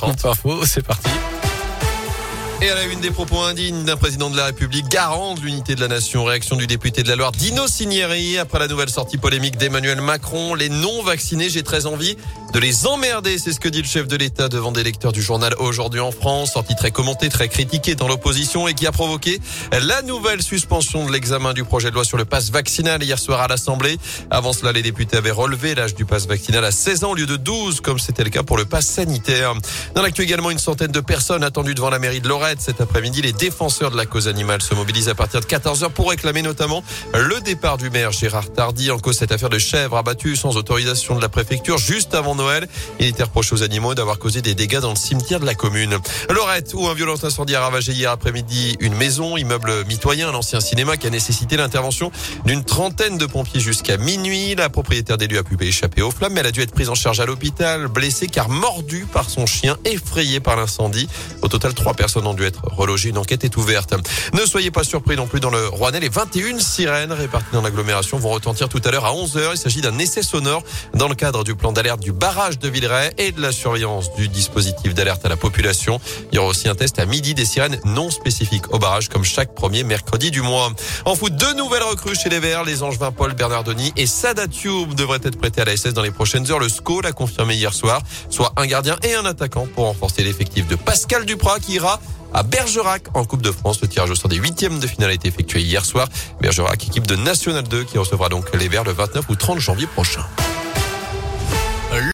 Scoop Info, c'est parti. Et à la une des propos indignes d'un président de la République garant de l'unité de la nation, réaction du député de la Loire Dino Cinieri après la nouvelle sortie polémique d'Emmanuel Macron. Les non vaccinés, j'ai très envie de les emmerder, c'est ce que dit le chef de l'État devant des lecteurs du journal Aujourd'hui en France, sortie très commentée, très critiquée dans l'opposition et qui a provoqué la nouvelle suspension de l'examen du projet de loi sur le passe vaccinal hier soir à l'Assemblée. Avant cela, les députés avaient relevé l'âge du passe vaccinal à 16 ans au lieu de 12, comme c'était le cas pour le passe sanitaire. Dans l'actu également, une centaine de personnes attendues devant la mairie de Lorette cet après-midi. Les défenseurs de la cause animale se mobilisent à partir de 14h pour réclamer notamment le départ du maire Gérard Tardy en cause cette affaire de chèvres abattues sans autorisation de la préfecture juste avant Noël. Il était reproché aux animaux d'avoir causé des dégâts dans le cimetière de la commune. Lorette, où un violent incendie a ravagé hier après-midi une maison, immeuble mitoyen, l'ancien cinéma qui a nécessité l'intervention d'une trentaine de pompiers jusqu'à minuit. La propriétaire des lieux a pu échapper aux flammes, mais elle a dû être prise en charge à l'hôpital, blessée car mordue par son chien, effrayé par l'incendie. Au total, trois personnes ont dû être relogées. Une enquête est ouverte. Ne soyez pas surpris non plus dans le Rouennais. Les 21 sirènes réparties dans l'agglomération vont retentir tout à l'heure à 11h. Il s'agit d'un essai sonore dans le cadre du plan d'alerte du barrage de Villeray et de la surveillance du dispositif d'alerte à la population. Il y aura aussi un test à midi des sirènes non spécifiques au barrage comme chaque premier mercredi du mois. En foot, deux nouvelles recrues chez les Verts. Les Angevins Paul Bernardoni et Sadatube devraient être prêtés à la SS dans les prochaines heures. Le SCO l'a confirmé hier soir, soit un gardien et un attaquant pour renforcer l'effectif de Pascal Duprat qui ira à Bergerac en Coupe de France. Le tirage au sort des huitièmes de finale a été effectué hier soir. Bergerac, équipe de National 2 qui recevra donc les Verts le 29 ou 30 janvier prochain.